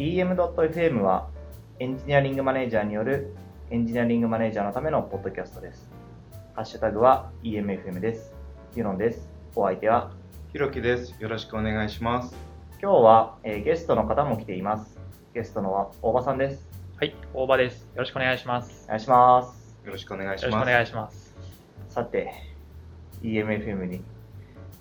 EM.FM はエンジニアリングマネージャーによるエンジニアリングマネージャーのためのポッドキャストです。ハッシュタグは EMFM です。ユノンです。お相手は、ひろきです。よろしくお願いします。今日は、えーゲストの方も来ています。ゲストのは大場さんです。はい、大場です。よろしくお願いします。お願いします。よろしくお願いしよろしくおます。願いします。さて、EMFM に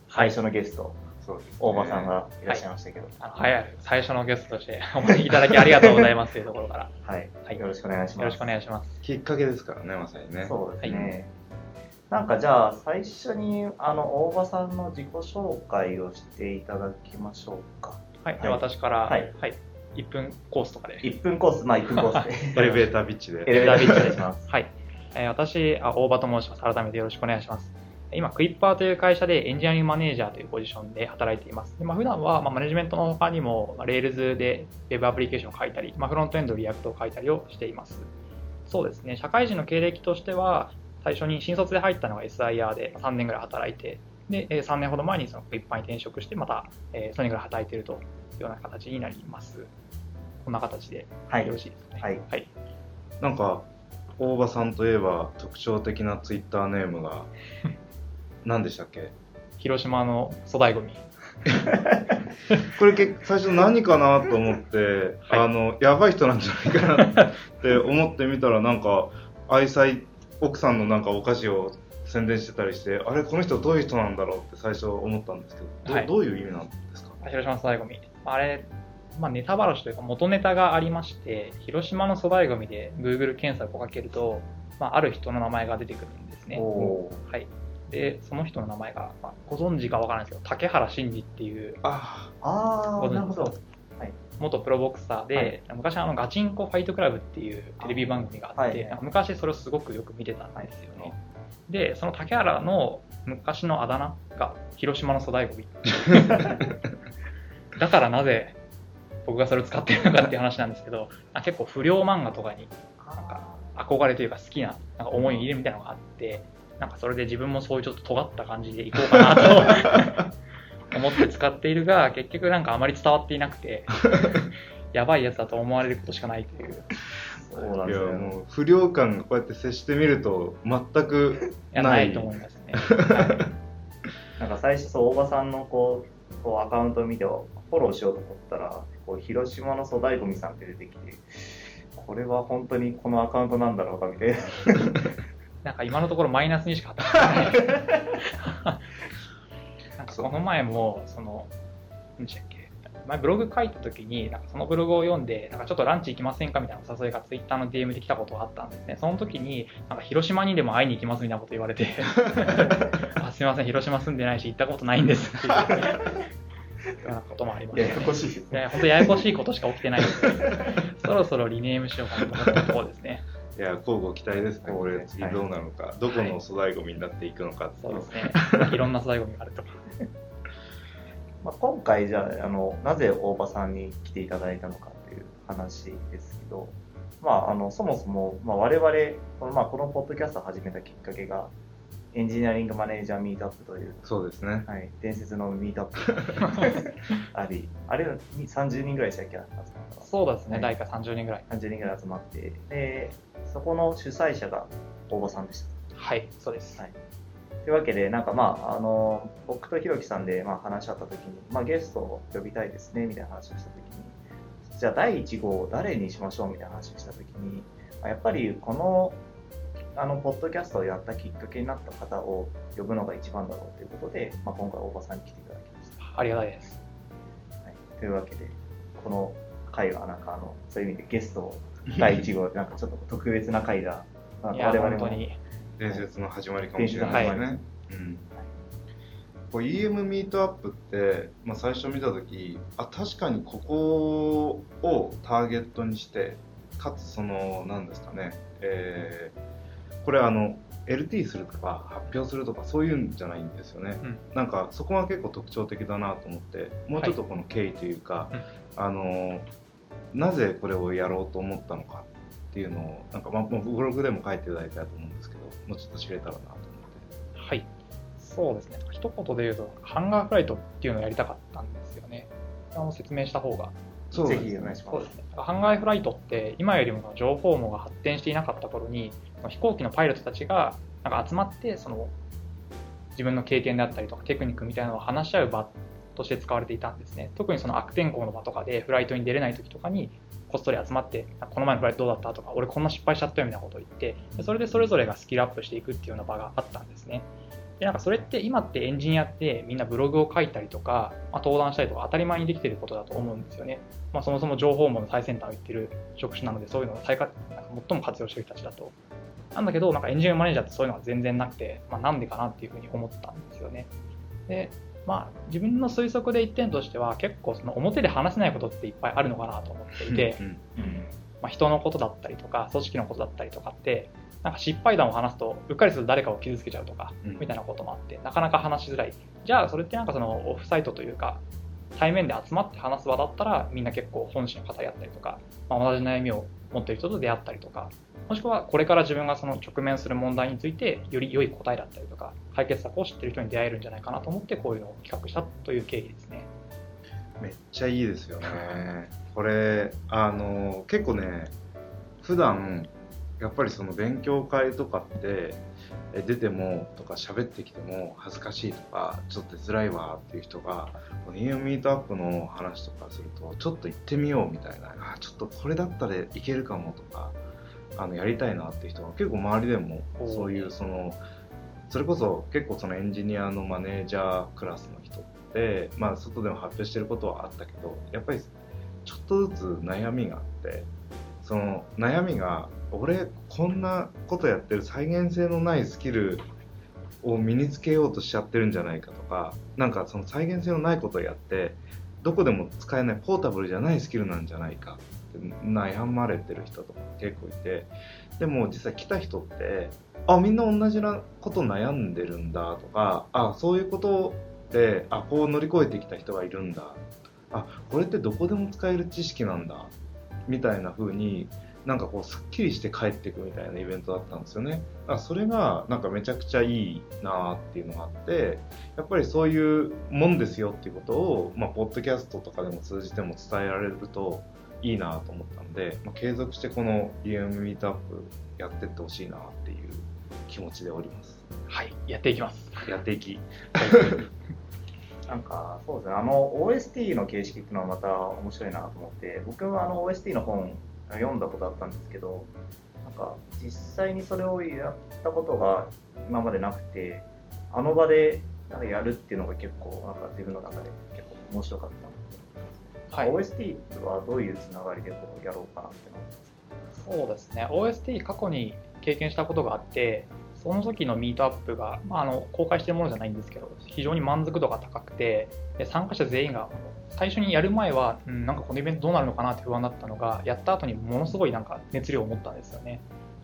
最初のゲスト、そうですね大場さんがいらっしゃいましたけど、あの早い最初のゲストとして お招きいただきありがとうございますというところからはい、はいよろしくお願いします。よろしくお願いします。きっかけですからね、まさにね。そうですね。なんかじゃあ最初にあの大場さんの自己紹介をしていただきましょうか。はい、では私から、ははいい、1分コースとかで。1分コース、まあ1分コースで。エレベータービッチで。エレベータービッチお願いします。はい、えー私あ、大場と申します。改めてよろしくお願いします。今、クイッパーという会社でエンジニアリングマネージャーというポジションで働いています。でまあ、普段は、まあ、マネジメントの他にも、まあ、Rails で Web アプリケーションを書いたり、まあ、フロントエンドリアクトを書いたりをしています。そうですね、社会人の経歴としては、最初に新卒で入ったのが SIR で3年ぐらい働いて、で、えー3年ほど前にそのクイッパーに転職して、また、えー3年ぐらい働いているというような形になります。こんな形ではいよろしいですかね。はいはいなんか、大場さんといえば特徴的なツイッターネームが、何でしたっけ？広島の粗大ゴミ。これけ最初何かなと思って、はいあの、やばい人なんじゃないかなって思ってみたら、なんか、愛妻、奥さんのなんかお菓子を宣伝してたりして、あれ、この人どういう人なんだろうって最初思ったんですけど、ど,、はいどういう意味なんですか？広島の粗大ゴミ。あれ、まあ、ネタばらしというか元ネタがありまして、広島の粗大ゴミで Google 検索をかけると、まあ、ある人の名前が出てくるんですね。はい。で、その人の名前が、まあ、ご存知かわからないですけど、竹原慎二っていうああー、ご存知なるほど。元プロボクサーで、はい。昔あのガチンコファイトクラブっていうテレビ番組があって、はい。昔それをすごくよく見てたんですよね。で、その竹原の昔のあだ名が広島の粗大ゴミ。だからなぜ僕がそれを使ってるのかっていう話なんですけど、あ結構不良漫画とかになんか憧れというか好きななんか思い入れみたいなのがあって、なんかそれで自分もそういうちょっと尖った感じでいこうかなと 思って使っているが、結局なんかあまり伝わっていなくて、やばいやつだと思われることしかないという。いいやそうなんですよ。もう不良感がこうやって接してみると全くや、ないないと思いますね。はなんか最初そう大場さんのこうこうアカウントを見てフォローしようと思ったらこう広島の粗大ゴミさんって出てきてこれは本当にこのアカウントなんだろうかみたいないなんか今のところマイナスにしか働いてない。なんかこの前も、その、何でしたっけ、前ブログ書いた時に、なんかそのブログを読んで、なんかちょっとランチ行きませんかみたいなお誘いがツイッターの DM で来たことがあったんですね。その時に、なんか広島にでも会いに行きますみたいなこと言われて、あすみません、広島住んでないし行ったことないんですっていうなこともありました、ね。ややこしいですね。本当ややこしいことしか起きてないので、そろそろリネームしようかなと思ったところですね。いや交互期待ですね。これ次どうなのか、どこの粗大ゴミになっていくのかっていうそうですね。いろんな粗大ゴミがあると。まあ、今回じゃああのなぜ大場さんに来ていただいたのかっていう話ですけど、まあ、あのそもそも、まあ、我々この,、まあ、このポッドキャストを始めたきっかけがエンジニアリングマネージャーミートアップという、そうですね。はい、伝説のミートアップ。ありあれ30人ぐらいしたっけ？集まったのそうですね、はい。大体30人ぐらい。30人ぐらい集まって。でそこの主催者が大場さんでした。はい、そうです。はい。というわけで、なんかまあ、あの、僕とひろきさんでまあ話し合ったときに、まあゲストを呼びたいですね、みたいな話をしたときに、じゃあ第1号を誰にしましょう？みたいな話をしたときに、まあやっぱりこの、あの、ポッドキャストをやったきっかけになった方を呼ぶのが一番だろうということで、まあ今回大場さんに来ていただきました。ありがたいです。はい、というわけで、この回はなんかあの、そういう意味でゲストを第1号、なんかちょっと特別な回が、まあいや、我々も本当に。伝説の始まりかもしれないですね、うんこう EM ミートアップって、まあ、最初見た時あ確かにここをターゲットにしてかつその何ですかね、えーこれあの LT するとか発表するとかそういうんじゃないんですよね、うんなんかそこが結構特徴的だなと思ってもうちょっとこの経緯というか、うんあのなぜこれをやろうと思ったのかっていうのをなんか、まあ、もうブログでも書いていただいたと思うんですけどもうちょっと知れたらなと思ってはい。そうですね。一言で言うと、ハンガーフライトっていうのをやりたかったんですよね。あの説明した方がぜひお願いします。ハンガイフライトって今よりも情報網が発展していなかった頃に飛行機のパイロットたちがなんか集まってその自分の経験であったりとかテクニックみたいなのを話し合う場として使われていたんですね特にその悪天候の場とかでフライトに出れない時とかにこっそり集まってこの前のフライトどうだったとか俺こんな失敗しちゃったよみたいなことを言ってそれでそれぞれがスキルアップしていくっていうような場があったんですねでなんかそれって今ってエンジニアってみんなブログを書いたりとか、まあ、登壇したりとか当たり前にできてることだと思うんですよね。まあ、そもそも情報網の最先端を言ってる職種なのでそういうのを最最も活用してる人たちだと。なんだけどなんかエンジニアマネージャーってそういうのが全然なくて、まあ、なんでかなっていうふうに思ったんですよね。でまあ、自分の推測で一点としては結構その表で話せないことっていっぱいあるのかなと思っていて、まあ、人のことだったりとか組織のことだったりとかってなんか失敗談を話すとうっかりすると誰かを傷つけちゃうとか、みたいなこともあってなかなか話しづらい。じゃあそれってなんかそのオフサイトというか対面で集まって話す場だったらみんな結構本心を語り合ったりとか、まあ、同じ悩みを持ってる人と出会ったりとかもしくはこれから自分がその直面する問題についてより良い答えだったりとか解決策を知ってる人に出会えるんじゃないかなと思ってこういうのを企画したという経緯ですね。めっちゃいいですよね。これあの結構ね普段やっぱりその勉強会とかって出てもとか喋ってきても恥ずかしいとかちょっと辛いわっていう人がこの EM ミートアップの話とかするとちょっと行ってみようみたいなあちょっとこれだったらいけるかもとかあのやりたいなっていう人が結構周りでもそういうそのそれこそ結構そのエンジニアのマネージャークラスの人ってまあ外でも発表してることはあったけどやっぱりちょっとずつ悩みがあってその悩みが俺こんなことやってる再現性のないスキルを身につけようとしちゃってるんじゃないかとかなんかその再現性のないことをやってどこでも使えないポータブルじゃないスキルなんじゃないかって悩まれてる人とか結構いてでも実際来た人ってあみんな同じなこと悩んでるんだとかあそういうことであこう乗り越えてきた人がいるんだあこれってどこでも使える知識なんだみたいな風になんかこうすっきりして帰っていくみたいなイベントだったんですよね。だからそれがなんかめちゃくちゃいいなっていうのがあってやっぱりそういうもんですよっていうことを、まあ、ポッドキャストとかでも通じても伝えられるといいなと思ったんで、まあ、継続してこの EM ミートアップやってってほしいなっていう気持ちでおります。はい。やっていきます。やっていき。なんかそうですね。あの OST の形式っていうのはまた面白いなと思って僕はあの OST の本読んだことあったんですけどなんか実際にそれをやったことが今までなくてあの場でなんかやるっていうのが結構なんか自分の中で結構面白かったはい、OST はどういうつながりでこうやろうかなってそうですね。OST 過去に経験したことがあってその時のミートアップが、まあ、あの公開してるものじゃないんですけど非常に満足度が高くてで参加者全員が最初にやる前は、うん、なんかこのイベントどうなるのかなって不安だったのがやった後にものすごいなんか熱量を持ったんですよね。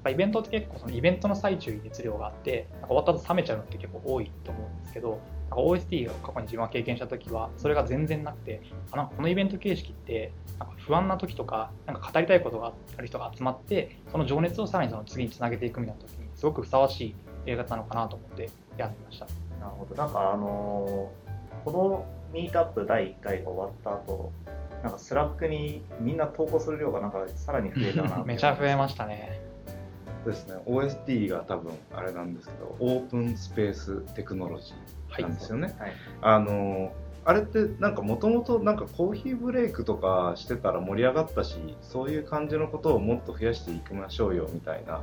イベントって結構そのイベントの最中に熱量があってなんか終わった後冷めちゃうのって結構多いと思うんですけどなんか OST を過去に自分は経験した時はそれが全然なくてあなんかこのイベント形式ってなんか不安な時とかなんか語りたいことがある人が集まってその情熱をさらにその次につなげていくみたいな時にすごくふさわしい映画なのかなと思ってやってました。なるほど。なんかあのー、このミートアップ第1回が終わった後なんかスラックにみんな投稿する量がなんかさらに増えたな めちゃ増えましたね。ですね。OST が多分あれなんですけど Open Space Technology なんですよね、はい、あのあれってなんかもともとなんかコーヒーブレイクとかしてたら盛り上がったしそういう感じのことをもっと増やしていきましょうよみたいな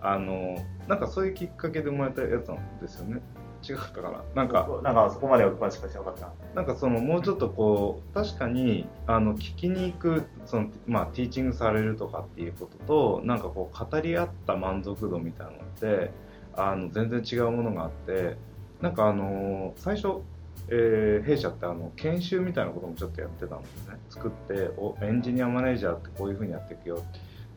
あのなんかそういうきっかけで生まれたやつなんですよね。違ったかな。なんかなんかそこまでは詳しくしなかった。なんかそのもうちょっとこう確かにあの聞きに行くその、まあ、ティーチングされるとかっていうこととなんかこう語り合った満足度みたいなのってあの全然違うものがあってなんかあの最初えー、弊社ってあの研修みたいなこともちょっとやってたんですね。作っておエンジニアマネージャーってこういうふうにやっていくよ。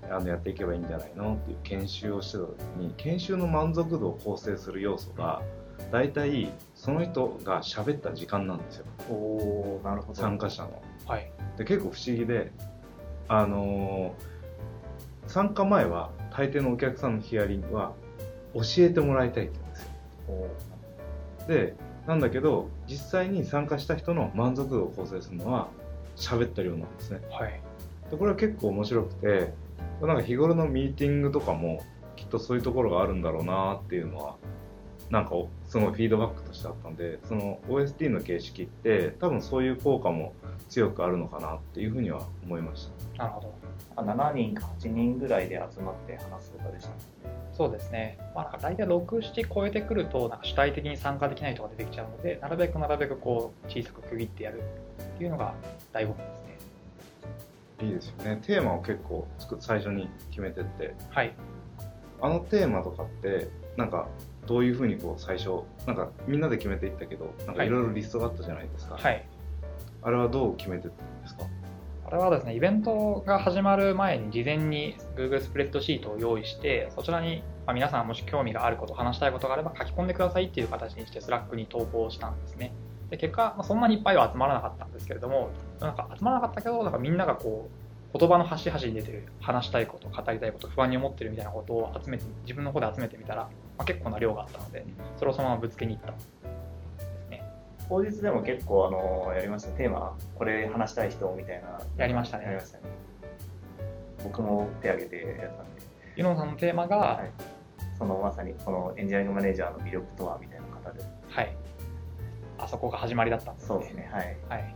あのやっていけばいいんじゃないのっていう研修をしてた時に研修の満足度を構成する要素が大体その人が喋った時間なんですよ。おなるほど。参加者の、はい、で結構不思議であのー、参加前は大抵のお客さんのヒアリングは教えてもらいたいって言うんですよでなんだけど実際に参加した人の満足度を構成するのは喋ってるようなんですね。はい。でこれは結構面白くてなんか日頃のミーティングとかもきっとそういうところがあるんだろうなっていうのはなんかすごいフィードバックとしてあったんでその OST の形式って多分そういう効果も強くあるのかなっていうふうには思いました。なるほど。あ7人か8人ぐらいで集まって話すとかでしたね。そうですね。まあ、なんか大体6、7超えてくると、なんか主体的に参加できない人が出てきちゃうので、なるべくなるべくこう小さく区切ってやるっていうのが醍醐味ですね。いいですよね。テーマを結構つく最初に決めてってはい。あのテーマとかってなんかどういうふうにこう最初なんかみんなで決めていったけどなんかいろいろリストがあったじゃないですか、はい。あれはどう決めてったんですか？これはですね、イベントが始まる前に事前に Google スプレッドシートを用意して、そちらにま皆さんもし興味があること、話したいことがあれば書き込んでくださいっていう形にして Slack に投稿したんですね。で結果、まそんなにいっぱいは集まらなかったんですけれども、なんか集まらなかったけど、なんかみんながこう、言葉の端々に出てる、話したいこと、語りたいこと、不安に思ってるみたいなことを集めて、自分の方で集めてみたら、まあ、結構な量があったので、それをそのままぶつけに行った。当日でも結構あのやりました。テーマこれ話したい人みたいな。やりましたね。やりましたね。僕も手挙げてやったんで、ユノさんのテーマが、はい。そのまさにこのエンジニアリングマネージャーの魅力とはみたいな方で。はい。あそこが始まりだったんですね。そうですね。はい。はい。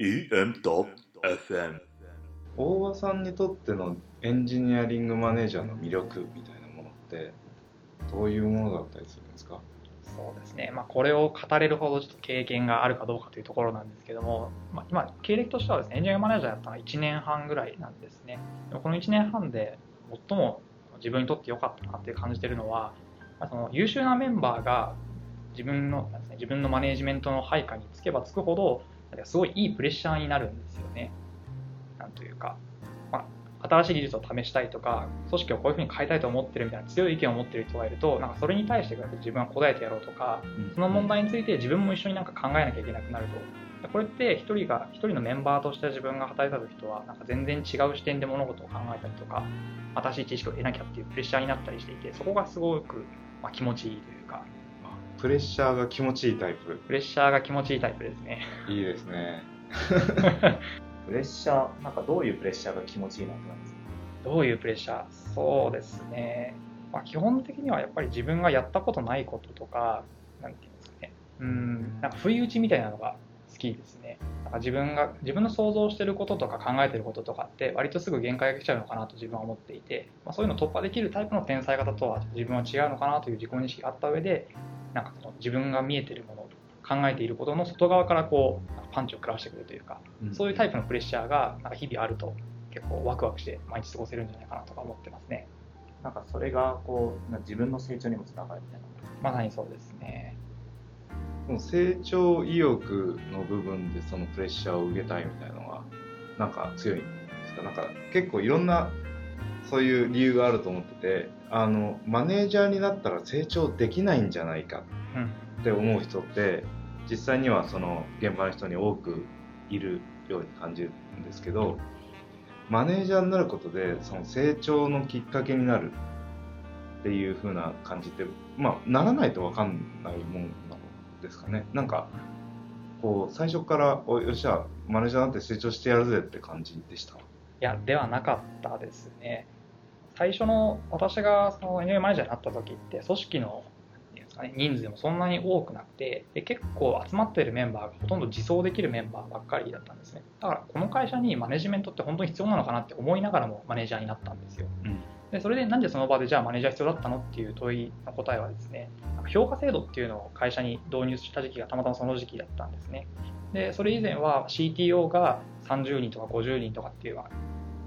EM.FM 大場さんにとってのエンジニアリングマネージャーの魅力みたいなものってどういうものだったりするんですか？そうですね、まあ、これを語れるほどちょっと経験があるかどうかというところなんですけども、まあ、今、経歴としてはですね、エンジニアマネージャーやったのは1年半ぐらいなんですね。でこの1年半で最も自分にとって良かったなって感じてるのは、まあ、その優秀なメンバーが自分の、自分のマネージメントの配下につけばつくほど、すごいいいプレッシャーになるんですよね。なんというか、新しい技術を試したいとか、組織をこういうふうに変えたいと思ってるみたいな強い意見を持ってる人がいると、なんかそれに対して自分は答えてやろうとか、その問題について自分も一緒になんか考えなきゃいけなくなると。これって一人が、一人のメンバーとして自分が働いた時とは、なんか全然違う視点で物事を考えたりとか、新しい知識を得なきゃっていうプレッシャーになったりしていて、そこがすごく、まあ、気持ちいいというか、プレッシャーが気持ちいいタイププレッシャーが気持ちいいタイプですね。いいですね プレッシャーなんかどういうプレッシャーが気持ちいいなって感じですか？どういうプレッシャー？そうですね。まあ、基本的にはやっぱり自分がやったことないこととか、なんていうんですかね。うん、なんか不意打ちみたいなのが好きですね。なんか自分が、自分の想像してることとか考えてることとかって割とすぐ限界が来ちゃうのかなと自分は思っていて、まあ、そういうのを突破できるタイプの天才型とは自分は違うのかなという自己認識があった上で、なんかその自分が見えてるもの、考えていることの外側からこう、パンチを食らわしてくるというか、そういうタイプのプレッシャーがなんか日々あると結構ワクワクして毎日過ごせるんじゃないかなとか思ってますね。なんかそれがこう自分の成長にもつながるみたいなまさにそうですね。その成長意欲の部分でそのプレッシャーを受けたいみたいなのがなんか強いんですか？なんか結構いろんなそういう理由があると思っててあのマネージャーになったら成長できないんじゃないかうん。って思う人って実際にはその現場の人に多くいるように感じるんですけどマネージャーになることでその成長のきっかけになるっていう風な感じってまあならないと分かんないもんなんですかねなんかこう最初からおよっしゃマネージャーなって成長してやるぜって感じでした？いや、ではなかったですね。最初の私がその NA マネージャーになった時って、組織のか、ね、人数もそんなに多くなくてで、結構集まっているメンバーがほとんど自走できるメンバーばっかりだったんですね。だから、この会社にマネジメントって本当に必要なのかなって思いながらもマネージャーになったんですよ。うんでそれでなんでその場でじゃあマネージャー必要だったのっていう問いの答えはですね、評価制度っていうのを会社に導入した時期がたまたまその時期だったんですね。で、それ以前は CTO が30人とか50人とかっていう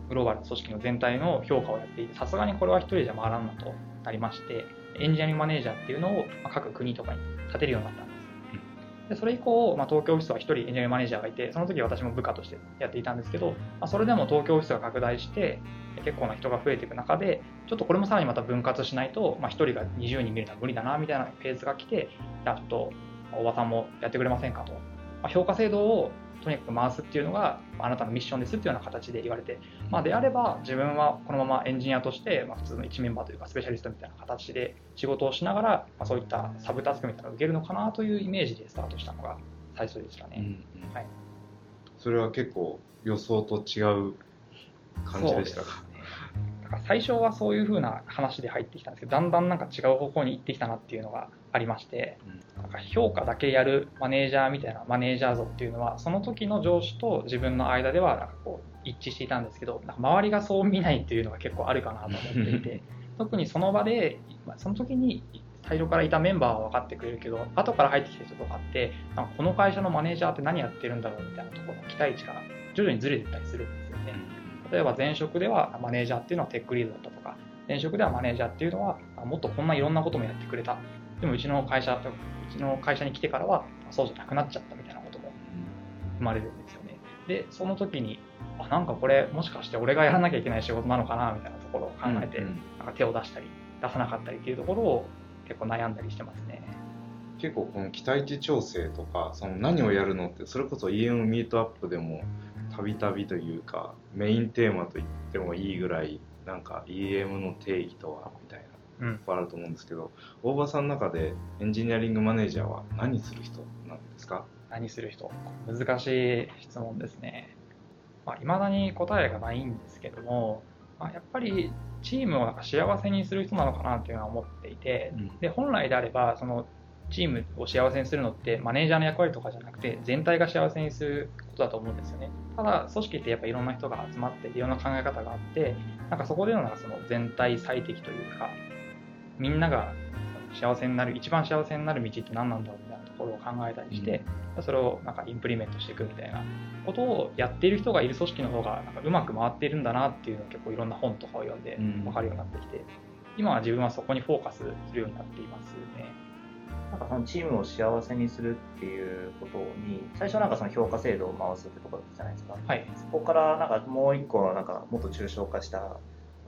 グローバルな組織の全体の評価をやっていて、さすがにこれは一人じゃ回らんなとなりまして、エンジニアリングマネージャーっていうのをま各国とかに立てるようになったんです。でそれ以降、まあ、東京オフィスは1人エンジニアリングマネージャーがいて、その時私も部下としてやっていたんですけど、まあ、それでも東京オフィスが拡大して、結構な人が増えていく中で、ちょっとこれもさらにまた分割しないと、まあ、1人が20人見るのは無理だなみたいなフェーズが来て、じゃあちょっと、おばさんもやってくれませんかと。まあ、評価制度をとにかく回すっていうのがあなたのミッションですっていうような形で言われて、まあ、であれば自分はこのままエンジニアとして、まあ、普通の一メンバーというかスペシャリストみたいな形で仕事をしながら、まあ、そういったサブタスクみたいなのを受けるのかなというイメージでスタートしたのが最初でしたね。うんうん。はい。それは結構予想と違う感じでしたか？最初はそういう風な話で入ってきたんですけどだんだんなんか違う方向に行ってきたなっていうのがありまして、なんか評価だけやるマネージャーみたいなマネージャー像っていうのはその時の上司と自分の間ではなんかこう一致していたんですけどなんか周りがそう見ないっていうのが結構あるかなと思っていて 特にその場でまあその時に最初からいたメンバーは分かってくれるけど後から入ってきた人とかってなんかこの会社のマネージャーって何やってるんだろうみたいなところの期待値が徐々にずれていったりするんですよね。例えば前職ではマネージャーっていうのはテックリードだったとか前職ではマネージャーっていうのはあもっとこんないろんなこともやってくれたでもうちの会社うちの会社に来てからはそうじゃなくなっちゃったみたいなことも生まれるんですよね。でその時にあなんかこれもしかして俺がやらなきゃいけない仕事なのかなみたいなところを考えて、うんうん。なんか手を出したり出さなかったりっていうところを結構悩んだりしてますね。結構この期待値調整とかその何をやるのってそれこそ EM ミートアップでもたびたびというかメインテーマと言ってもいいぐらいなんか EM の定義とはみたいなあると思うんですけど大場さんの中でエンジニアリングマネージャーは何する人なんですか？何する人？難しい質問ですね。まあ、未だに答えがないんですけども、まあ、やっぱりチームをなんか幸せにする人なのかなっていうのは思っていてで本来であればそのチームを幸せにするのってマネージャーの役割とかじゃなくて全体が幸せにすることだと思うんですよね。ただ組織ってやっぱいろんな人が集まっていろんな考え方があってなんかそこでのなんかその全体最適というかみんなが幸せになる一番幸せになる道って何なんだろうみたいなところを考えたりして、それをなんかインプリメントしていくみたいなことをやっている人がいる組織の方がなんかうまく回っているんだなっていうのを結構いろんな本とかを読んでうん分かるようになってきて、今は自分はそこにフォーカスするようになっていますね。なんかそのチームを幸せにするっていうことに、最初なんかその評価制度を回すってところだったじゃないですか。はい。そこからなんかもう一個なんかもっと抽象化した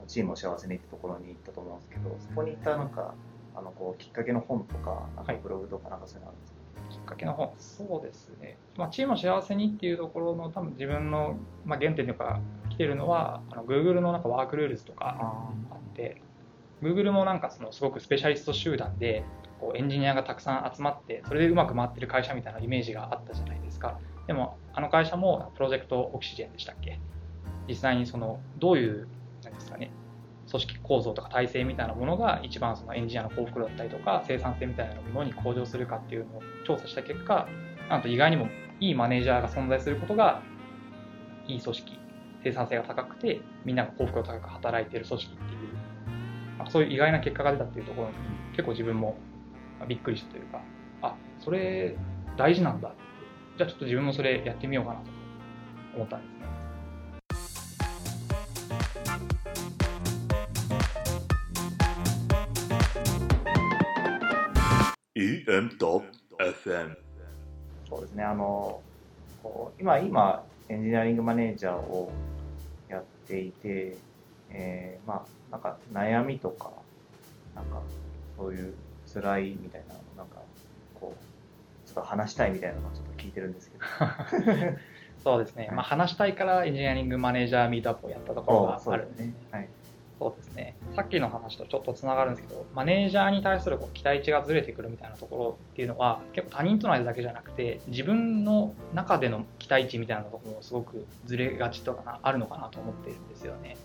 チームを幸せにってところに行ったと思うんですけど、そこに行ったなんかあのこうきっかけの本とか、なんかはい。ブログとかなんかそういうのあるんですか、きっかけの本、そうですね。まあ、チームを幸せにっていうところの多分自分の、まあ、原点というか来てるのは、あの Google のなんか Work Rules とかあって、Google もなんかそのすごくスペシャリスト集団で、こうエンジニアがたくさん集まって、それでうまく回ってる会社みたいなイメージがあったじゃないですか。でも、あの会社も Project Oxygen でしたっけ？実際にその、どういう、なんですかね、組織構造とか体制みたいなものが一番そのエンジニアの幸福度だったりとか生産性みたいなものに向上するかっていうのを調査した結果なんと意外にもいいマネージャーが存在することがいい組織生産性が高くてみんなが幸福度高く働いている組織っていう、まあ、そういう意外な結果が出たっていうところに結構自分もびっくりしたというかあそれ大事なんだってじゃあちょっと自分もそれやってみようかなと思ったんです。EM.FM そうですね、あのこう今、今、エンジニアリングマネージャーをやっていて、えーまあ、なんか悩みとか、なんかそういう辛いみたいなの、なんかこう、ちょっと話したいみたいなのをちょっと聞いてるんですけど。そうですね、まあ、話したいからエンジニアリングマネージャーミートアップをやったところがあるんですねですね。。はい。そうですね。さっきの話とちょっとつながるんですけど、マネージャーに対するこう期待値がずれてくるみたいなところっていうのは、結構他人との間だけじゃなくて、自分の中での期待値みたいなところもすごくずれがちとかなあるのかなと思ってるんですよね。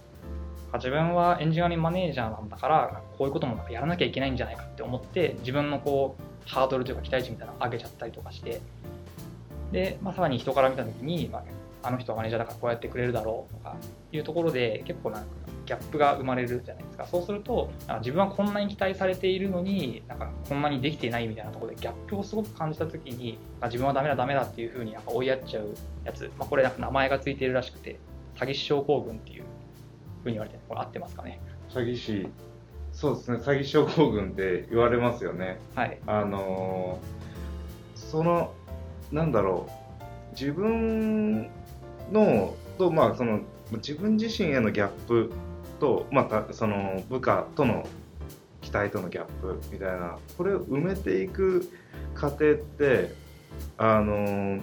自分はエンジニアリングマネージャーなんだから、こういうこともなんかやらなきゃいけないんじゃないかって思って、自分のこうハードルというか期待値みたいなのを上げちゃったりとかして、で、まあ、さらに人から見たときに、まあ、あの人はマネージャーだからこうやってくれるだろうとかいうところで結構なんかギャップが生まれるじゃないですか。そうするとあ自分はこんなに期待されているのになんかこんなにできていないみたいなところでギャップをすごく感じた時にあ自分はダメだダメだっていうふうになんか追いやっちゃうやつ、まあ、これなんか名前がついているらしくて詐欺師症候群っていうふうに言われてこれ合ってますかね。詐欺師。そうですね。詐欺症候群って言われますよね。はい。あのーそのなんだろう。自分のとまあその自分自身へのギャップとまたその部下との期待とのギャップみたいなこれを埋めていく過程ってあの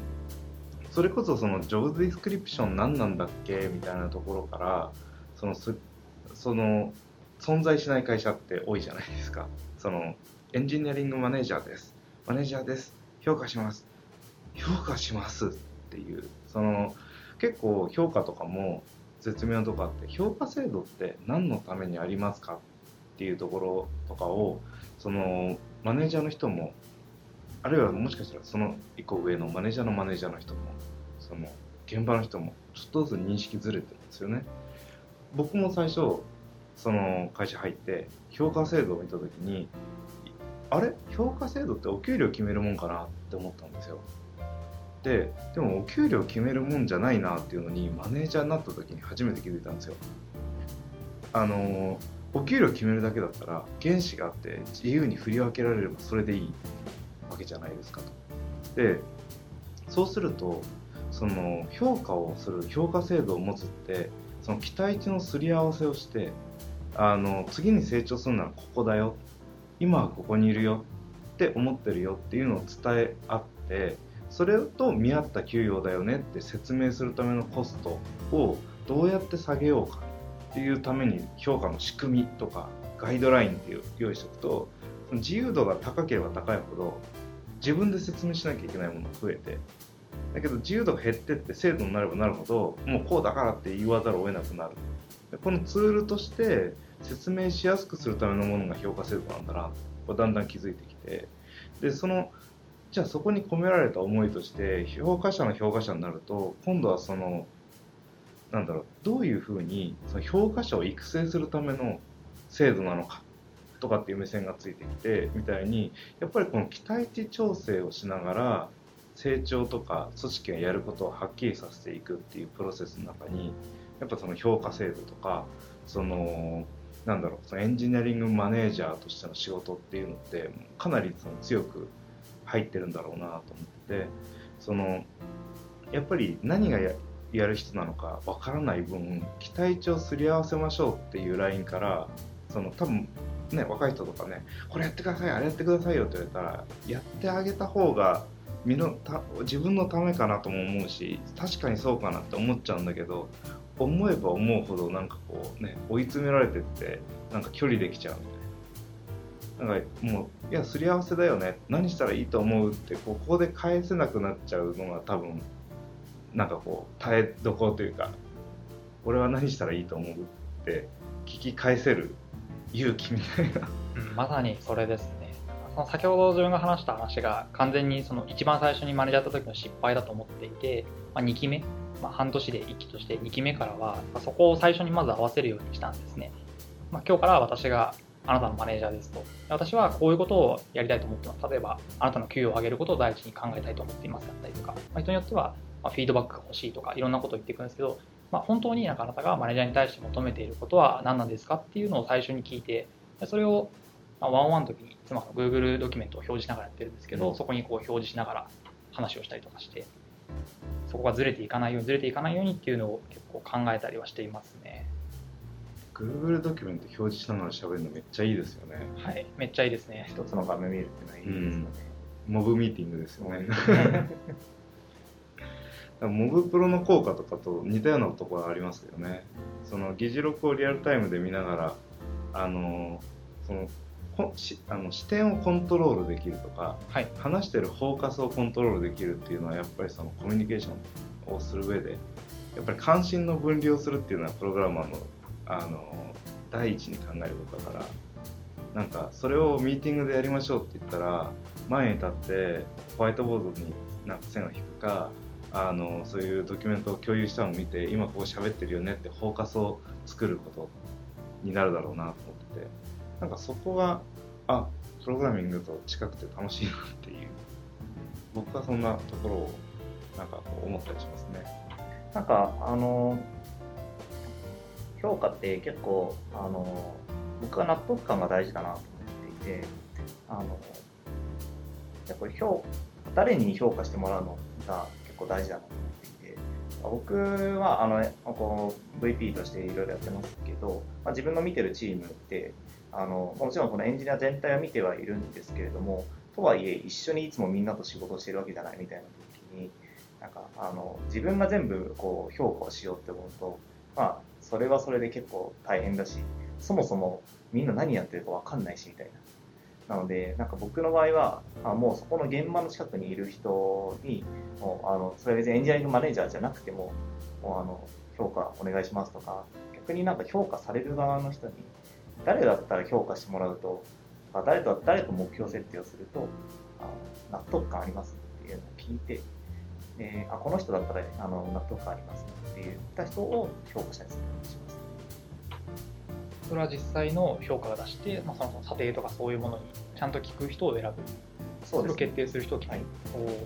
それこそそのジョブズディスクリプション何なんだっけみたいなところからそのその存在しない会社って多いじゃないですか。そのエンジニアリングマネージャーです。マネージャーです。評価します。評価しますっていう。その結構評価とかも絶妙とこあって評価制度って何のためにありますかっていうところとかをそのマネージャーの人もあるいはもしかしたらその一個上のマネージャーのマネージャーの人もその現場の人もちょっとずつ認識ずれてるんですよね。僕も最初その会社入って評価制度を見た時にあれ？評価制度ってお給料決めるもんかなって思ったんですよ。ででもお給料決めるもんじゃないなっていうのにマネージャーになった時に初めて気づいたんですよ。あのお給料決めるだけだったら原資があって自由に振り分けられればそれでいいわけじゃないですかと。でそうするとその評価をする評価制度を持つってその期待値のすり合わせをしてあの次に成長するならここだよ。今はここにいるよ。って思ってるよっていうのを伝え合ってそれと見合った給与だよねって説明するためのコストをどうやって下げようかっていうために評価の仕組みとかガイドラインっていう用意しておくと自由度が高ければ高いほど自分で説明しなきゃいけないものが増えてだけど自由度が減ってって制度になればなるほどもうこうだからって言わざるを得なくなる。このツールとして説明しやすくするためのものが評価制度なんだなこれだんだん気づいてきて。でそのじゃあそこに込められた思いとして評価者の評価者になると今度はそのなんだろうどういうふうにその評価者を育成するための制度なのかとかっていう目線がついてきてみたいにやっぱりこの期待値調整をしながら成長とか組織がやることをはっきりさせていくっていうプロセスの中にやっぱその評価制度とかそのなんだろうそのエンジニアリングマネージャーとしての仕事っていうのってかなりその強く入ってるんだろうなと思ってそのやっぱり何がややる人なのかわからない分期待値をすり合わせましょうっていうラインからその多分ね若い人とかねこれやってくださいあれやってくださいよって言われたらやってあげた方が身のた自分のためかなとも思うし確かにそうかなって思っちゃうんだけど思えば思うほどなんかこうね追い詰められてってなんか距離できちゃうななんかもういやすり合わせだよね何したらいいと思うってここで返せなくなっちゃうのが多分なんかこう耐えどころというか俺は何したらいいと思うって聞き返せる勇気みたいなうん、まさにそれですね。その先ほど自分が話した話が完全にその一番最初にマネージャーやった時の失敗だと思っていて、まあ、2期目、まあ、半年で1期として2期目からは、まあそこを最初にまず合わせるようにしたんですね。まあ、今日から私があなたのマネージャーですと。私はこういうことをやりたいと思ってます。例えば、あなたの給与を上げることを第一に考えたいと思っていますだったりとか、まあ、人によっては、まあ、フィードバックが欲しいとか、いろんなことを言っていくんですけど、まあ、本当になんかあなたがマネージャーに対して求めていることは何なんですかっていうのを最初に聞いて、でそれをまあワンオンワンの時に妻の Google ドキュメントを表示しながらやってるんですけど、うんそこにこう表示しながら話をしたりとかして、そこがずれていかないように、ずれていかないようにっていうのを結構考えたりはしていますね。Google ドキュメント表示しながら喋るのめっちゃいいですよね。はい、めっちゃいいですね。一つの画面見るっていうのはいいですよね。モブミーティングですよね。モブプロの効果とかと似たようなところはありますけどね。その議事録をリアルタイムで見ながらあのそのこしあの視点をコントロールできるとかはい、話してるフォーカスをコントロールできるっていうのはやっぱりそのコミュニケーションをする上でやっぱり関心の分離をするっていうのはプログラマーのあの第一に考えることだからなんかそれをミーティングでやりましょうって言ったら前に立ってホワイトボードになんか線を引くかあのそういうドキュメントを共有したのを見て今こう喋ってるよねってフォーカスを作ることになるだろうなと思っててなんかそこがあプログラミングと近くて楽しいなっていう僕はそんなところをなんかこう思ったりしますね。なんか、あの、評価って結構、あの、僕は納得感が大事だなと思っていて、あの、やっぱり評、誰に評価してもらうのが結構大事だなと思っていて、僕は、あの、こう、VP としていろいろやってますけど、まあ、自分の見てるチームって、あの、もちろんこのエンジニア全体を見てはいるんですけれども、とはいえ一緒にいつもみんなと仕事をしてるわけじゃないみたいな時に、なんかあの自分が全部こう評価をしようって思うと、まあ、それはそれで結構大変だしそもそもみんな何やってるか分かんないしみたいな。なので、なんか僕の場合は、あもうそこの現場の近くにいる人に、もうあのそれは別にエンジニアリングマネージャーじゃなくても、もうあの評価お願いしますとか、逆になんか評価される側の人に、誰だったら評価してもらうと、誰と誰と目標設定をすると、あ納得感ありますっていうのを聞いて、えーあこの人だったらあの納得感ありますって言った人を評価したりするようにします。それは実際の評価が出して、まあ、その査定とかそういうものにちゃんと聞く人を選ぶ。そうですねれを決定する人を決める。おーそうです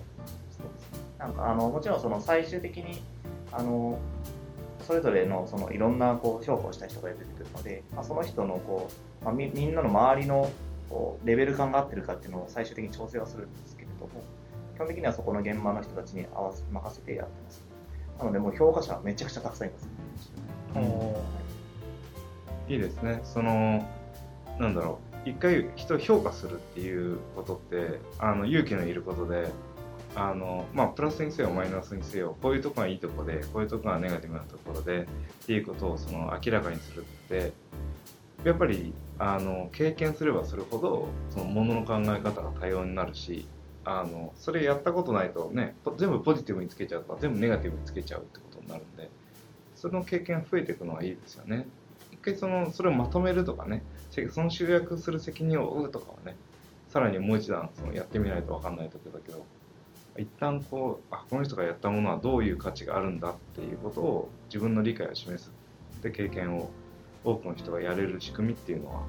なんかあのもちろんその最終的にあのそれぞれのそのいろんなこう評価をした人が出てくるので、まあ、その人のこう、まあ、みみんなの周りのこうレベル感が合ってるかっていうのを最終的に調整はするんですけれども基本的にはそこの現場の人たちに合わせ任せてやってます。なのでもう評価者はめちゃくちゃたくさんいます、いいですね。そのなんだろう。一回人を評価するっていうことってあの勇気のいることであのまあプラスにせよマイナスにせよこういうとこがいいとこでこういうとこがネガティブなところでっていうことをその明らかにするってやっぱりあの経験すればするほどそのものの考え方が多様になるしあのそれやったことないとね全部ポジティブにつけちゃうとか全部ネガティブにつけちゃうってことになるんでその経験増えていくのはいいですよね。一回そのそれをまとめるとかねその集約する責任を負うとかはねさらにもう一段そのやってみないと分かんないとこだけど一旦こうあこの人がやったものはどういう価値があるんだっていうことを自分の理解を示すで経験を多くの人がやれる仕組みっていうのは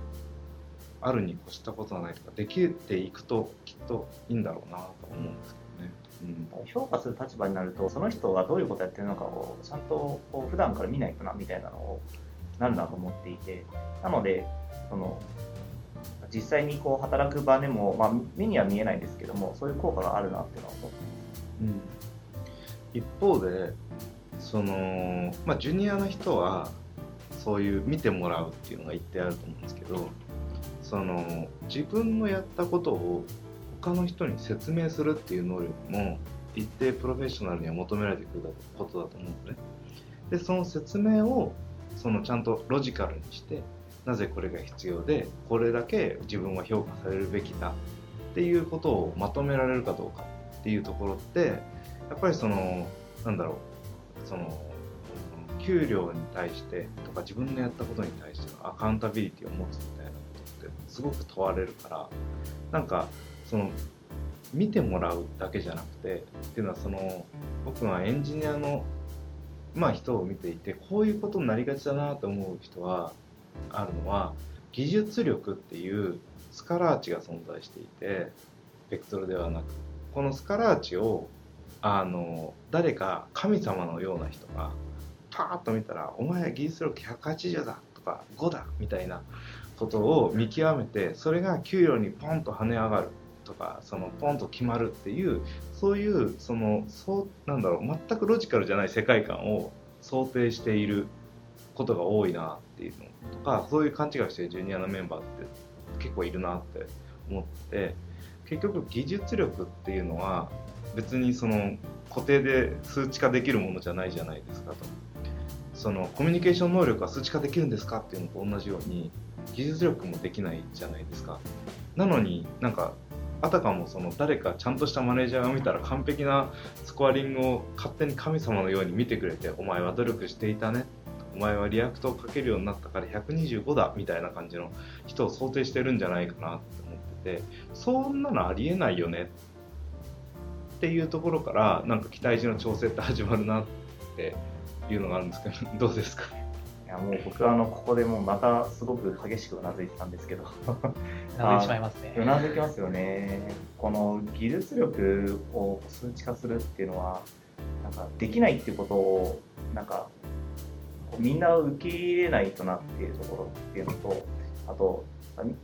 あるに越したことはないとかできていくとといいんだろうなと思うんですけどね。うん。評価する立場になるとその人がどういうことやってるのかをちゃんとこう普段から見ないとなみたいなのをなるなと思っていて。なのでその実際にこう働く場でも、まあ、目には見えないんですけどもそういう効果があるなっていうのは思ってうん。一方でその、まあ、ジュニアの人はそういう見てもらうっていうのが一定あると思うんですけどその自分のやったことを他の人に説明するっていう能力も一定プロフェッショナルには求められてくることだと思うんですね。でその説明をそのちゃんとロジカルにしてなぜこれが必要でこれだけ自分は評価されるべきだっていうことをまとめられるかどうかっていうところってやっぱりそのなんだろうその給料に対してとか自分のやったことに対してのアカウンタビリティを持つみたいなことってすごく問われるからなんかその見てもらうだけじゃなくてっていうのはその僕はエンジニアのまあ人を見ていてこういうことになりがちだなと思う人はあるのは技術力っていうスカラーチが存在していてベクトルではなくこのスカラーチをあの誰か神様のような人がパーッと見たら「お前は技術力180だ」とか「5だ」みたいなことを見極めてそれが給料にポンと跳ね上がる。とかそのポンと決まるっていうそういうそのそうなんだろう全くロジカルじゃない世界観を想定していることが多いなっていうのとかそういう勘違いしてるジュニアのメンバーって結構いるなって思って結局技術力っていうのは別にその固定で数値化できるものじゃないじゃないですかと。そのコミュニケーション能力は数値化できるんですかっていうのと同じように技術力もできないじゃないですか。なのになんかあたかもその誰かちゃんとしたマネージャーが見たら完璧なスコアリングを勝手に神様のように見てくれてお前は努力していたね。お前は React を書けるようになったから125だみたいな感じの人を想定してるんじゃないかなって思っててそんなのありえないよねっていうところからなんか期待値の調整って始まるなっていうのがあるんですけどどうですか？やもう僕はあのここでもうまたすごく激しくうなずいてたんですけどうなずいてしまいますね。うなずきますよねこの技術力を数値化するっていうのはなんかできないっていうことをなんかみんな受け入れないとなっていうところっていうのとあとみ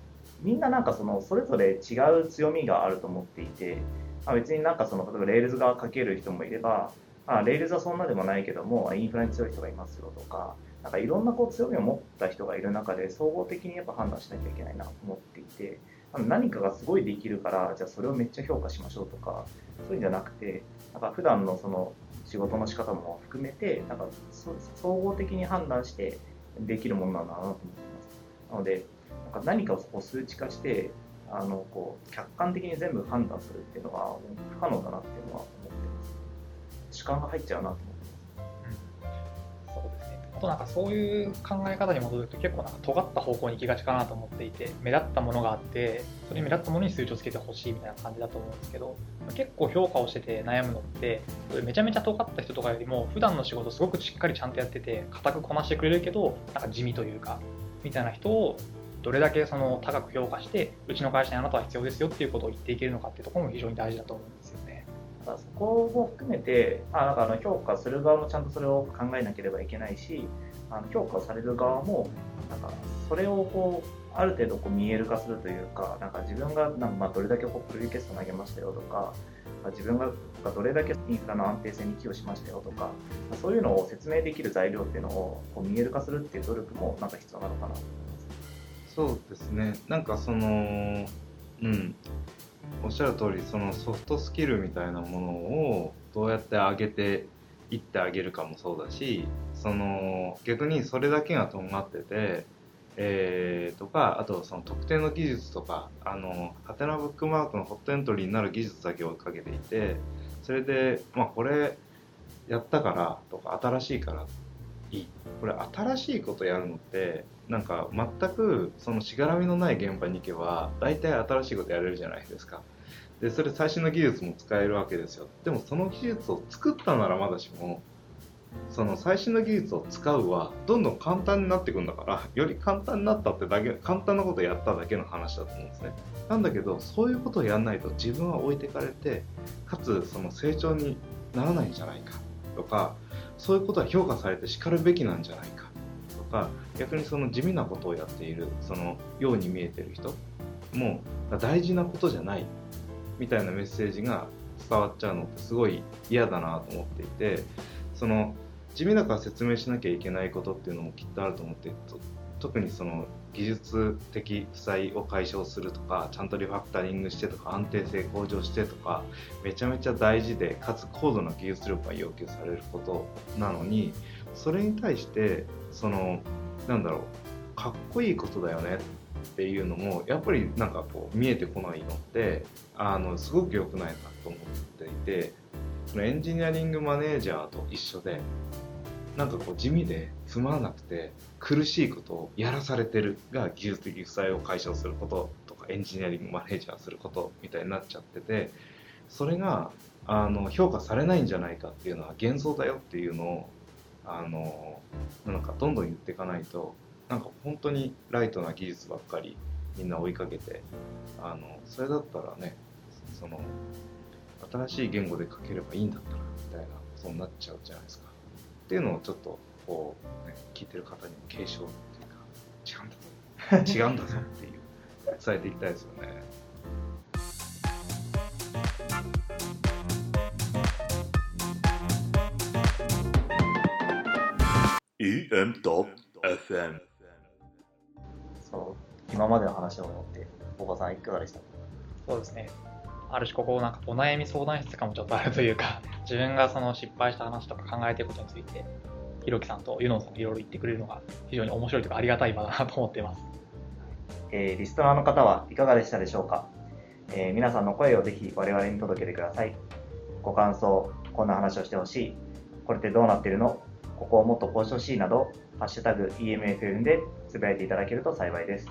みんななんかそのそれぞれ違う強みがあると思っていて、まあ、別になんかその例えば Rails が書ける人もいれば、まあ、 Rails はそんなでもないけどもインフラに強い人がいますよとかなんかいろんなこう強みを持った人がいる中で総合的にやっぱ判断しなきゃいけないなと思っていて何かがすごいできるからじゃあそれをめっちゃ評価しましょうとかそういうんじゃなくてなんか普段のその仕事の仕方も含めてなんか総合的に判断してできるものなんだなと思ってます。なのでなんか何かをこう数値化してあのこう客観的に全部判断するっていうのは不可能だなっていうのは思ってます。主観が入っちゃうなと思ってとなんかそういう考え方に戻ると結構なんか尖った方向に行きがちかなと思っていて目立ったものがあってそれに目立ったものに数値をつけてほしいみたいな感じだと思うんですけど結構評価をしてて悩むのってめちゃめちゃ尖った人とかよりも普段の仕事すごくしっかりちゃんとやってて固くこなしてくれるけどなんか地味というかみたいな人をどれだけその高く評価してうちの会社にあなたは必要ですよっていうことを言っていけるのかっていうところも非常に大事だと思うんですよ。そこも含めて、あなんかあの評価する側もちゃんとそれを考えなければいけないし、あの評価される側も、なんかそれをこうある程度こう見える化するというか、なんか自分がなんかまどれだけこうプリクエスト投げましたよとか、自分がどれだけインフラの安定性に寄与しましたよとか、そういうのを説明できる材料っていうのをこう見える化するっていう努力もなんか必要なのかなと思います。そうですね。なんかその、うん、おっしゃる通りそのソフトスキルみたいなものをどうやって上げていってあげるかもそうだしその逆にそれだけがとんがってて、えー、とかあとその特定の技術とかあのハテナブックマークのホットエントリーになる技術だけをかけていてそれで、まあ、これやったからとか新しいからいい。これ新しいことやるのってなんか全くそのしがらみのない現場に行けば大体新しいことやれるじゃないですか。でそれ最新の技術も使えるわけですよ。でもその技術を作ったならまだしもその最新の技術を使うはどんどん簡単になっていくんだからより簡単になったってだけ簡単なことやっただけの話だと思うんですね。なんだけどそういうことをやらないと自分は置いてかれてかつその成長にならないんじゃないかとかそういうことは評価されてしかるべきなんじゃないかか逆にその地味なことをやっているそのように見えてる人も大事なことじゃないみたいなメッセージが伝わっちゃうのってすごい嫌だなと思っていてその地味だから説明しなきゃいけないことっていうのもきっとあると思って特にその技術的負債を解消するとかちゃんとリファクタリングしてとか安定性向上してとかめちゃめちゃ大事でかつ高度な技術力が要求されることなのにそれに対してそのなんだろうかっこいいことだよねっていうのもやっぱりなんかこう見えてこないのってあのすごく良くないなと思っていてそのエンジニアリングマネージャーと一緒でなんかこう地味でつまらなくて苦しいことをやらされてるが技術的負債を解消することとかエンジニアリングマネージャーすることみたいになっちゃっててそれがあの評価されないんじゃないかっていうのは幻想だよっていうのをあのなんかどんどん言っていかないとなんか本当にライトな技術ばっかりみんな追いかけてあのそれだったらねその新しい言語で書ければいいんだったらみたいなそうなっちゃうじゃないですか。っていうのをちょっとこう、ね、聞いてる方にも継承っていうか違うんだ 違うんだぞっていう伝えていきたいですよね。EM.FM そう今までの話を思っておばさんいかがでした？そうですね。ある種ここなんかお悩み相談室かもちょっとあるというか 自分がその失敗した話とか考えていることについてひろきさんとユノンさんがいろいろ言ってくれるのが非常に面白いというかありがたい場だなと思っています、えー、リストナーの方はいかがでしたでしょうか、えー、皆さんの声をぜひ我々に届けてください。ご感想こんな話をしてほしい。これってどうなってるの？ここをもっとこうしてほしいなどハッシュタグ EMFM でつぶやいていただけると幸いです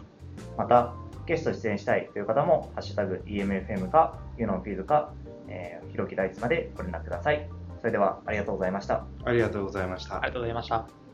またゲスト出演したいという方も、ハッシュタグ EMFM か、ユノンフィールか、えー、ひろき大地までご連絡ください。それではありがとうございました。ありがとうございました。ありがとうございました。